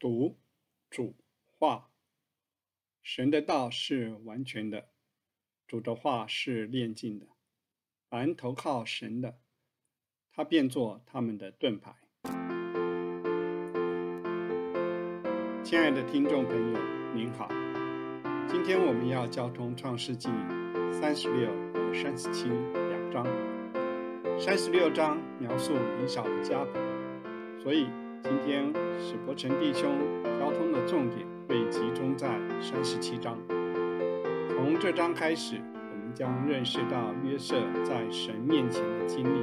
读主话，神的道是完全的，主的话是炼净的。凡投靠神的，他便做他们的盾牌。亲爱的听众朋友，您好，今天我们要交通创世纪三十六和三十七两章。三十六章描述以扫的家谱，所以今天史伯成弟兄交通的重点会集中在三十七章。从这章开始，我们将认识到约瑟在神面前的经历。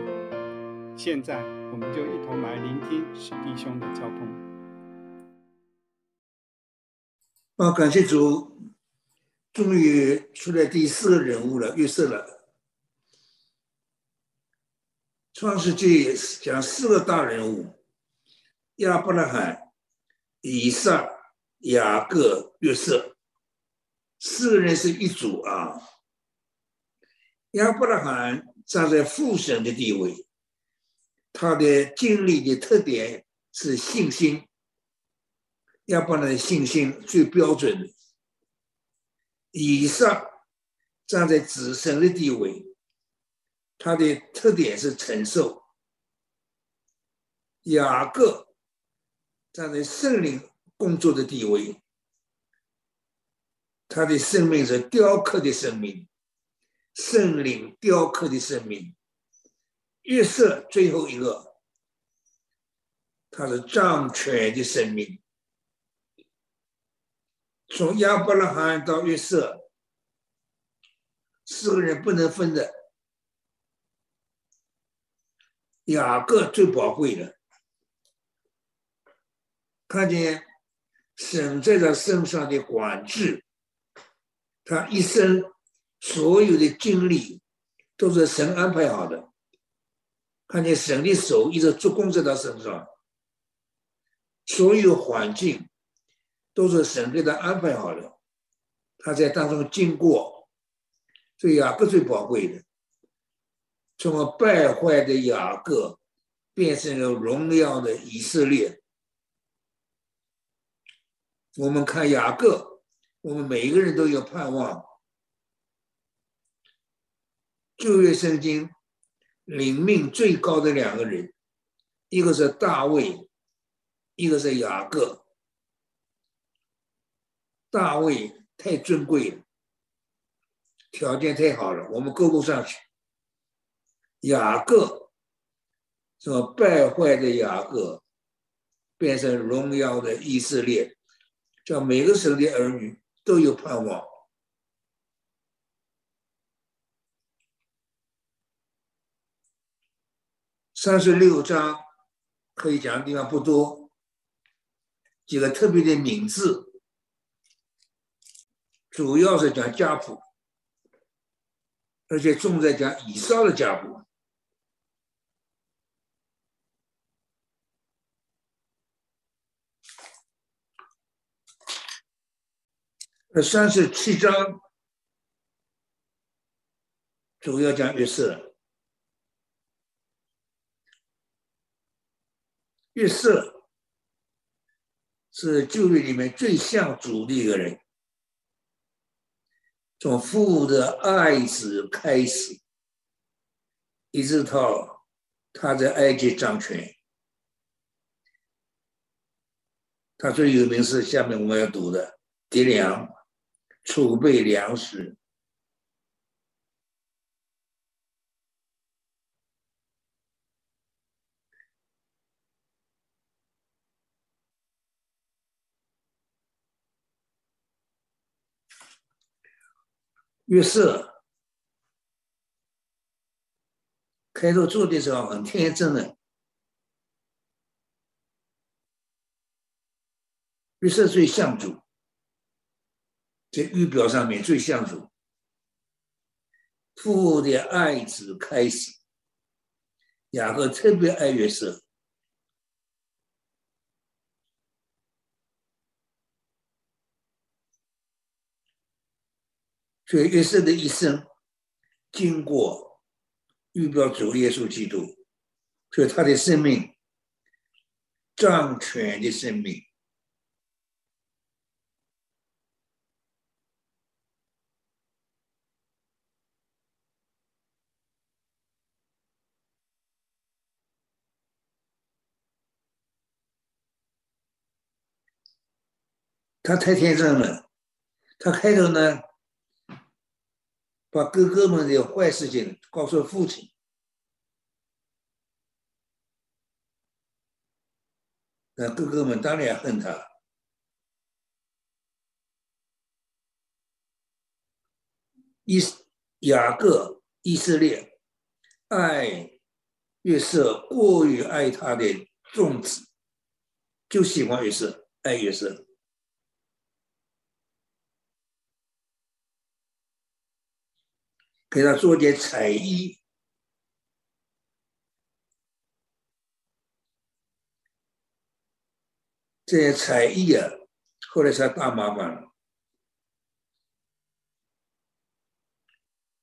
现在，我们就一同来聆听史弟兄的交通。啊，感谢主，终于出来第四个人物了，约瑟了。创世纪讲四个大人物：亚伯拉罕、以撒、雅各、约瑟。四个人是一组啊。亚伯拉罕站在父神的地位，他的经历的特点是信心。亚伯拉罕的信心最标准的。以撒站在子神的地位。他的特点是承受。雅各站在圣灵工作的地位，他的生命是雕刻的生命，圣灵雕刻的生命。约瑟最后一个，他是掌权的生命。从亚伯拉罕到约瑟，四个人不能分的。雅各最宝贵的，看见神在他身上的管制，他一生所有的经历都是神安排好的。看见神的手一直做工在他身上，所有环境都是神给他安排好的，他在当中经过，这雅各最宝贵的。从败坏的雅各变成了荣耀的以色列。我们看雅各，我们每一个人都有盼望。旧约圣经灵命最高的两个人，一个是大卫，一个是雅各。大卫太尊贵了，条件太好了，我们够不上去。雅各，什么败坏的雅各变成荣耀的以色列，叫每个神的儿女都有盼望。三十六章可以讲的地方不多，几个特别的名字，主要是讲家谱，而且重在讲以上的家谱。三十七章主要讲约瑟，约瑟是旧约里面最像主的一个人，从父的爱子开始，一直到他在埃及掌权，他最有名是下面我们要读的迪良。储备粮食。约瑟开头做的时候很天真的，约瑟最像主。在预表上面最像主，父的爱子开始，雅各特别爱约瑟，所以约瑟的一生经过预表主耶稣基督，所以他的生命掌权的生命，他太天真了，他开头呢，把哥哥们的坏事情告诉父亲，那哥哥们当然恨他。以雅各以色列爱约瑟过于爱他的众子，就喜欢约瑟，爱约瑟。给他做点彩衣，这些彩衣啊，后来才大麻烦了。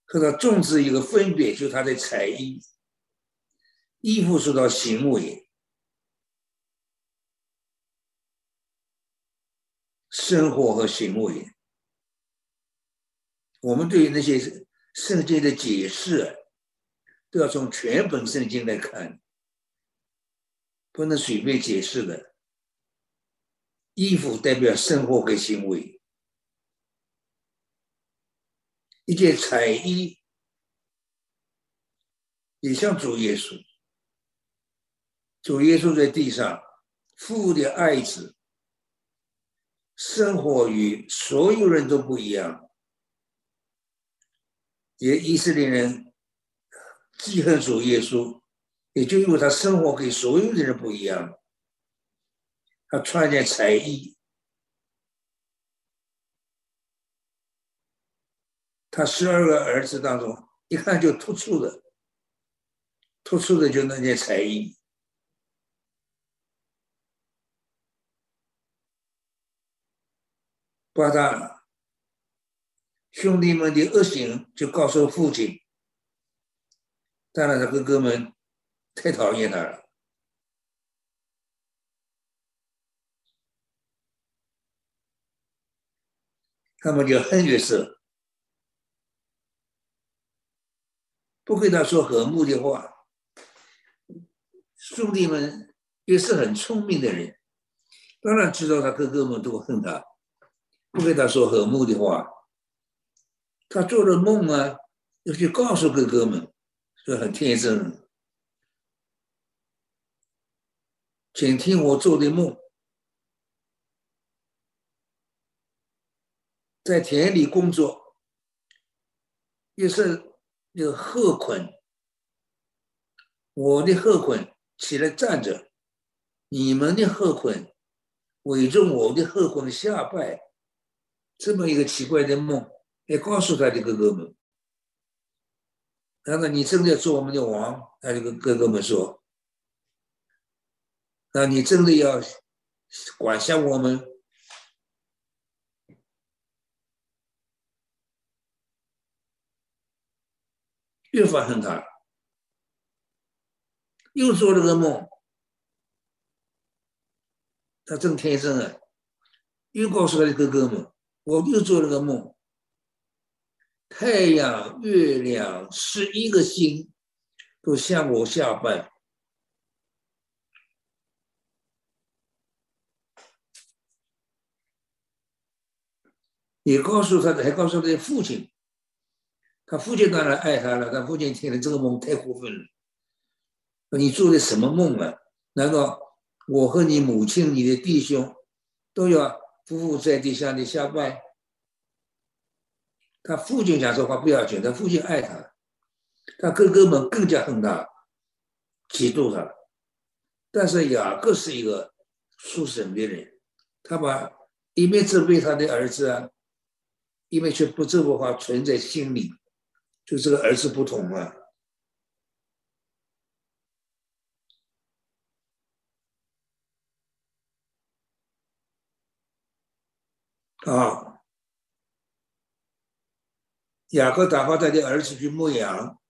和他种植一个分别，就是他的彩衣，衣服受到行为，生活和行为，我们对于那些。圣经的解释都要从全本圣经来看，不能随便解释的。衣服代表生活和行为，一件彩衣也像主耶稣。主耶稣在地上，父的爱子，生活与所有人都不一样。也以色列人记恨主耶稣，也就因为他生活跟所有的人不一样。他穿件彩衣，他十二个儿子当中，一看就突出的，突出的就那件彩衣，把他。兄弟们的恶行就告诉父亲，当然他哥哥们太讨厌他了，他们就恨约瑟，不跟他说和睦的话。兄弟们也是很聪明的人，当然知道他哥哥们都恨他，不跟他说和睦的话。他做了梦啊，要去告诉哥哥们，是很天真。请听我做的梦，在田里工作，也是有鹤捆，我的鹤捆起来站着，你们的鹤捆围着我的鹤捆下拜，这么一个奇怪的梦。也告诉他的哥哥们，难道你真的要做我们的王？他就跟哥哥们说：“那你真的要管辖我们？”越发恨他，又做了个梦，他真天真啊！又告诉他的哥哥们：“我又做了个梦。”太阳、月亮是一个星都向我下拜。也告诉他的，还告诉他的父亲。他父亲当然爱他了。他父亲听了这个梦太过分了。你做的什么梦啊？难道我和你母亲、你的弟兄都要匍匐在地向你下拜？他父亲讲这话不要紧，他父亲爱他，他哥哥们更加恨他，嫉妒他。但是雅各是一个属神的人，他把一面责备他的儿子啊，一面却不这么话存在心里，就这个儿子不同啊。啊。雅各打发他的儿子去牧羊，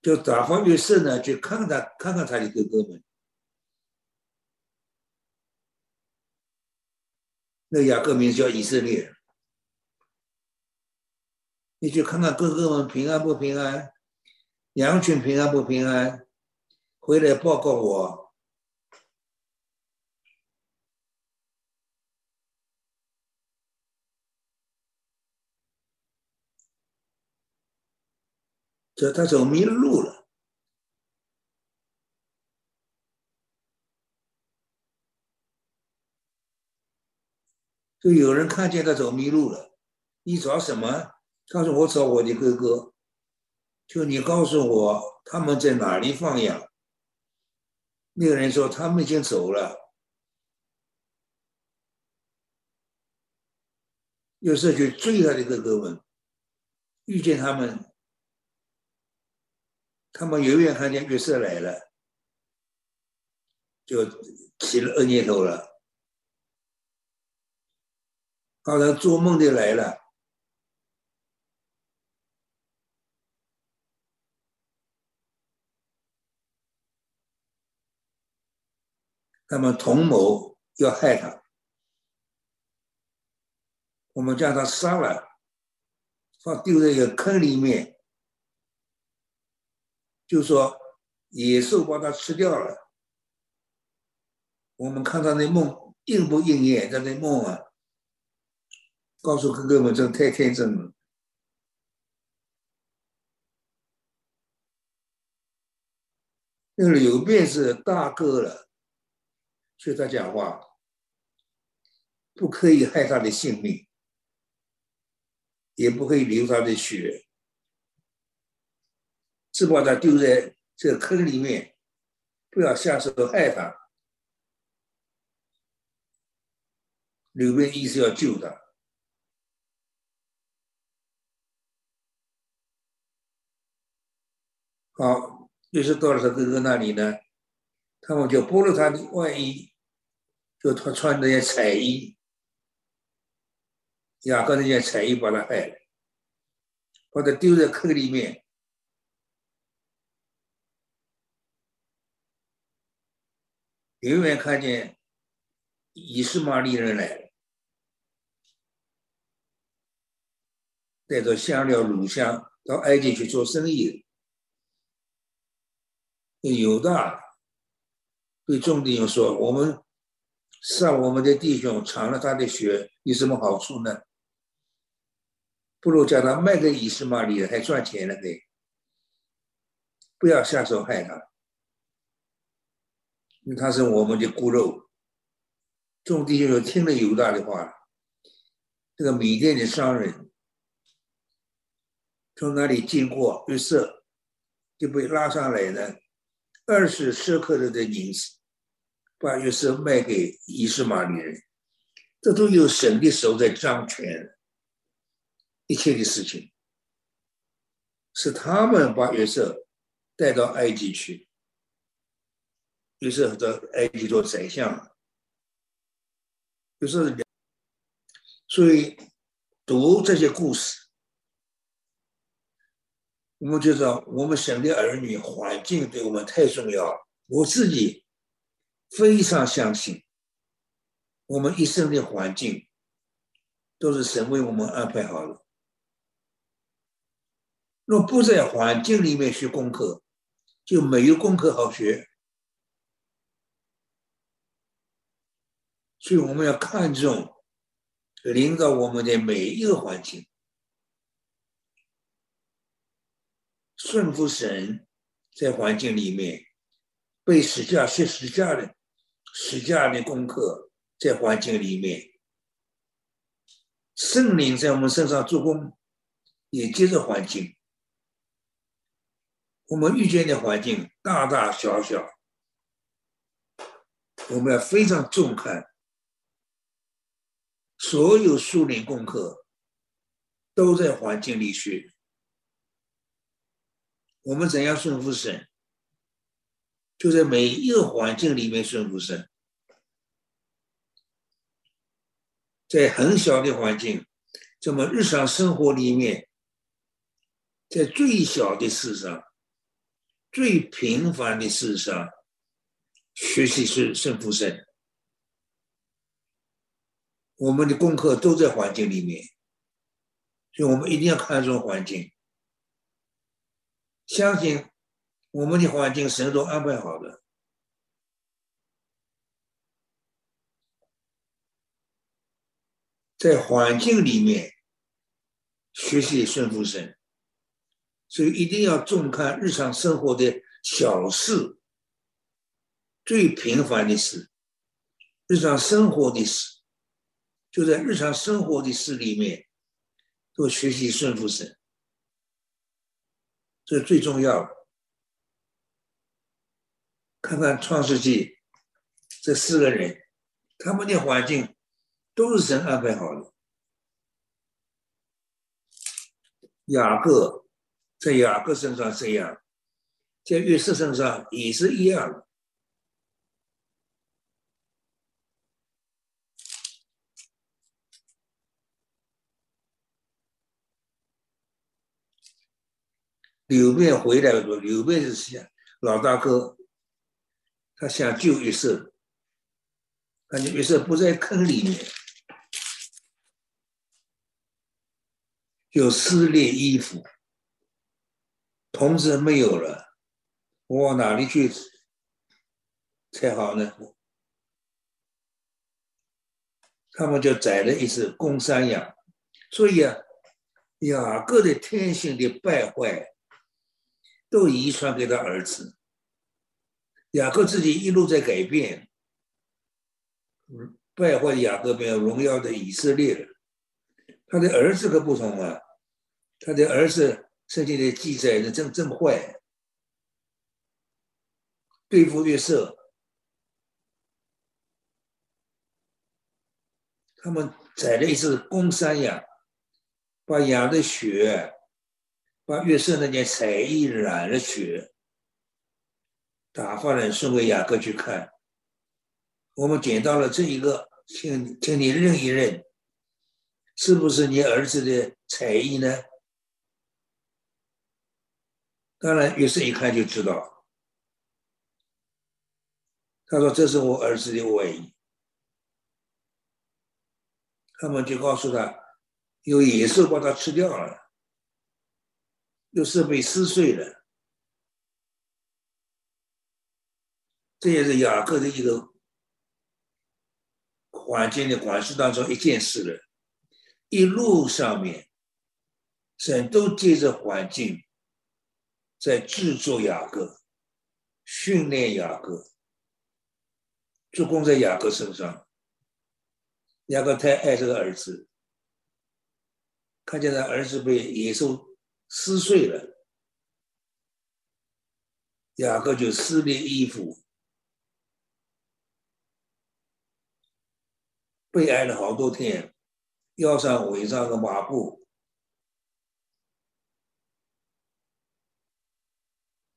就打发约瑟呢去看看他，看看他的哥哥们。那雅各名叫以色列，你去看看哥哥们平安不平安，羊群平安不平安，回来报告我。这他走迷路了，就有人看见他走迷路了。你找什么？他说：“我找我的哥哥。”就你告诉我他们在哪里放羊？那个人说他们已经走了。有时候就追他的哥哥们，遇见他们，他们远远看见约瑟来了，就起了恶念头了，好像做梦的来了。他们同谋要害他，我们将他杀了，放丢在一个坑里面，就说野兽把它吃掉了。我们看他那梦应不应验？他那梦啊，告诉哥哥们，这太天真了。那个柳便是大哥了。对他讲话，不可以害他的性命，也不可以流他的血，只把他丢在这个坑里面，不要下手害他。刘备意思要救他，好，于是到了他哥哥那里呢，他们就剥了他的外衣。就他穿那些彩衣，雅各那些彩衣把他害了，把他丢在坑里面。远远看见以斯玛利人来了，带着香料、乳香到埃及去做生意。犹大对众弟兄说：“我们。”杀我们的弟兄，尝了他的血，有什么好处呢？不如将他卖给以斯玛利人，还赚钱了呢。不要下手害他，因为他是我们的骨肉。众弟兄听了犹大的话，这个米店的商人从那里经过，约瑟就被拉上来了二十舍克的的银子。把约瑟卖给伊斯玛利人，这都有神的手在掌权，一切的事情是他们把约瑟带到埃及去，约瑟到埃及做宰相，就是所以读这些故事，我们就说我们神的儿女环境对我们太重要，我自己。非常相信，我们一生的环境都是神为我们安排好了。若不在环境里面学功课，就没有功课好学。所以我们要看重领导我们的每一个环境，顺服神，在环境里面被使架学使架的。实践的功课在环境里面，圣灵在我们身上做工，也接着环境。我们遇见的环境大大小小，我们要非常重看。所有树林功课都在环境里学。我们怎样顺服神？就在每一个环境里面顺服神，在很小的环境，这么日常生活里面，在最小的事上、最平凡的事上，学习是顺服神。我们的功课都在环境里面，所以我们一定要看重环境，相信。我们的环境神都安排好了，在环境里面学习顺服神，所以一定要重看日常生活的小事，最平凡的事，日常生活的事，就在日常生活的事里面，多学习顺服神，这是最重要的。看看创世纪这四个人，他们的环境都是神安排好的。雅各在雅各身上这样，在约瑟身上也是一样。刘备回来了，刘备是想老大哥。他想救约瑟，感觉约瑟不在坑里面，有撕裂衣服，童子没有了，我往哪里去才好呢？他们就宰了一只公山羊，所以啊，雅各的天性的败坏，都遗传给他儿子。雅各自己一路在改变，败坏雅各没有荣耀的以色列人。他的儿子可不同啊，他的儿子圣经的记载的正正坏，对付约瑟，他们宰了一只公山羊，把羊的血，把约瑟那件彩衣染了血。打发人送给雅各去看，我们捡到了这一个，请请你认一认，是不是你儿子的彩衣呢？当然，约瑟一看就知道，他说这是我儿子的外衣。他们就告诉他，有野兽把它吃掉了，又是被撕碎了。这也是雅各的一个环境的管事当中一件事了。一路上面，神都借着环境在制作雅各、训练雅各，做工在雅各身上。雅各太爱这个儿子，看见他儿子被野兽撕碎了，雅各就撕裂衣服。被挨了好多天，腰上围上个麻布，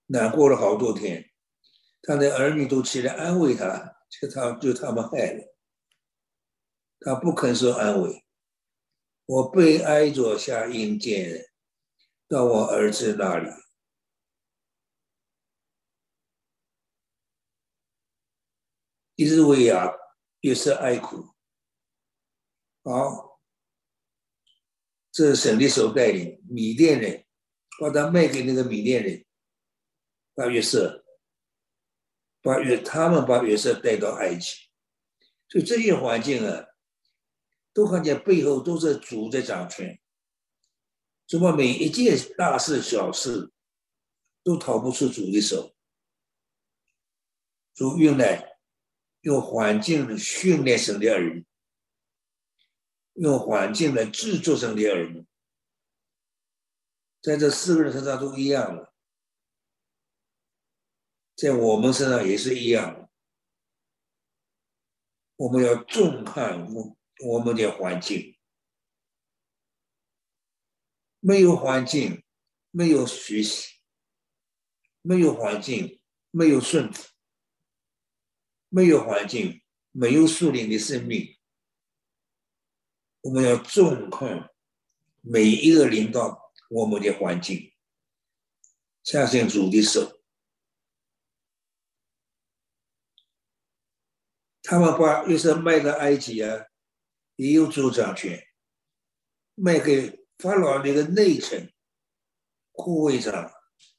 难过了好多天。他的儿女都起来安慰他，就他就他们害了，他不肯说安慰。我被挨着下阴间，到我儿子那里，一直为呀，也是哀苦。好，这是神的手带领米甸人，把他卖给那个米甸人，把约瑟，把约他们把约瑟带到埃及，所以这些环境啊，都看见背后都是主在掌权，怎么每一件大事小事都逃不出主的手，主用来用环境训练神的儿女。用环境来制作神的儿女，在这四个人身上都一样了，在我们身上也是一样的。我们要重看我我们的环境，没有环境，没有学习，没有环境，没有顺服，没有环境，没有树林的生命。我们要重看每一个领导我们的环境，相信主的手。他们把约瑟卖到埃及啊，也有主掌权，卖给法老那个内臣护卫长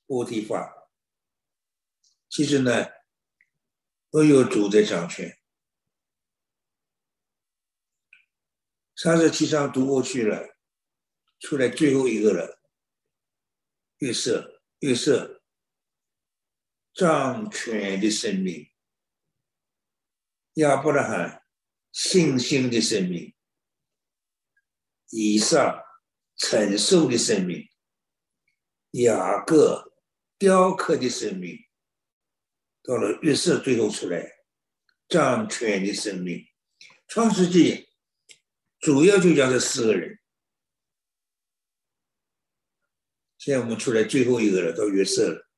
波提法，其实呢，都有主在掌权。三十七章读过去了，出来最后一个了。月色，月色，掌权的生命，亚伯拉罕信心的生命，以上承受的生命，雅各雕刻的生命，到了月色最后出来，掌权的生命，创世纪。主要就讲这四个人。现在我们出来最后一个了，到约瑟了。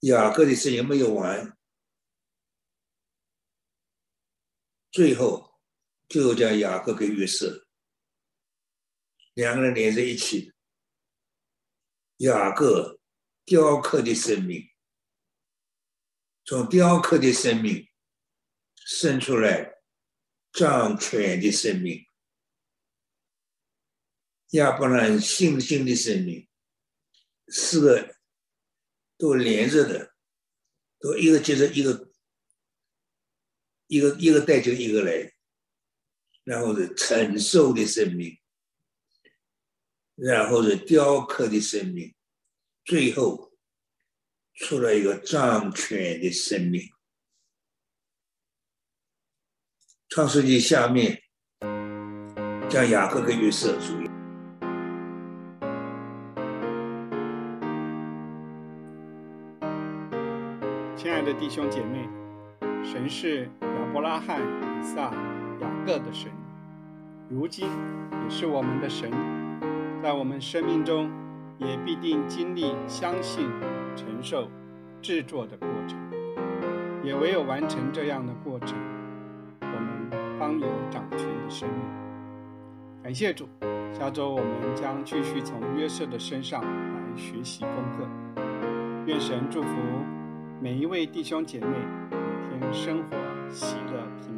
雅各的事情没有完，最后就叫雅各跟约瑟两个人连在一起。雅各雕刻的生命，从雕刻的生命生出来。掌权的生命，亚伯兰信心的生命，四个都连着的，都一个接着一个，一个一个带就一个来，然后是承受的生命，然后是雕刻的生命，最后出了一个掌权的生命。创世纪下面将雅各跟约瑟注意。亲爱的弟兄姐妹，神是亚伯拉罕、以撒、雅各的神，如今也是我们的神，在我们生命中也必定经历相信、承受、制作的过程，也唯有完成这样的过程。我们方有掌权的生命。感谢主，下周我们将继续从约瑟的身上来学习功课。愿神祝福每一位弟兄姐妹，每天生活喜乐平安。